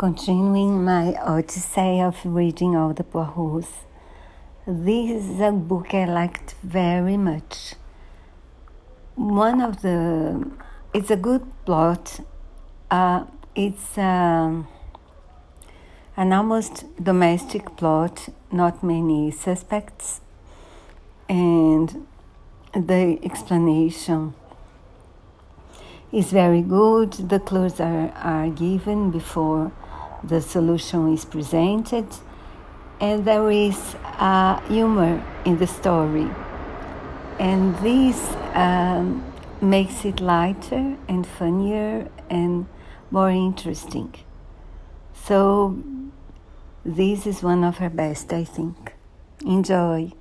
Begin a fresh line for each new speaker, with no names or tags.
continuing my odyssey of reading all the Poirots. This is a book I liked very much. One of the, it's a good plot. Uh, it's um, an almost domestic plot, not many suspects, and the explanation is very good. The clues are, are given before the solution is presented, and there is uh, humor in the story. And this um, makes it lighter and funnier and more interesting. So, this is one of her best, I think. Enjoy.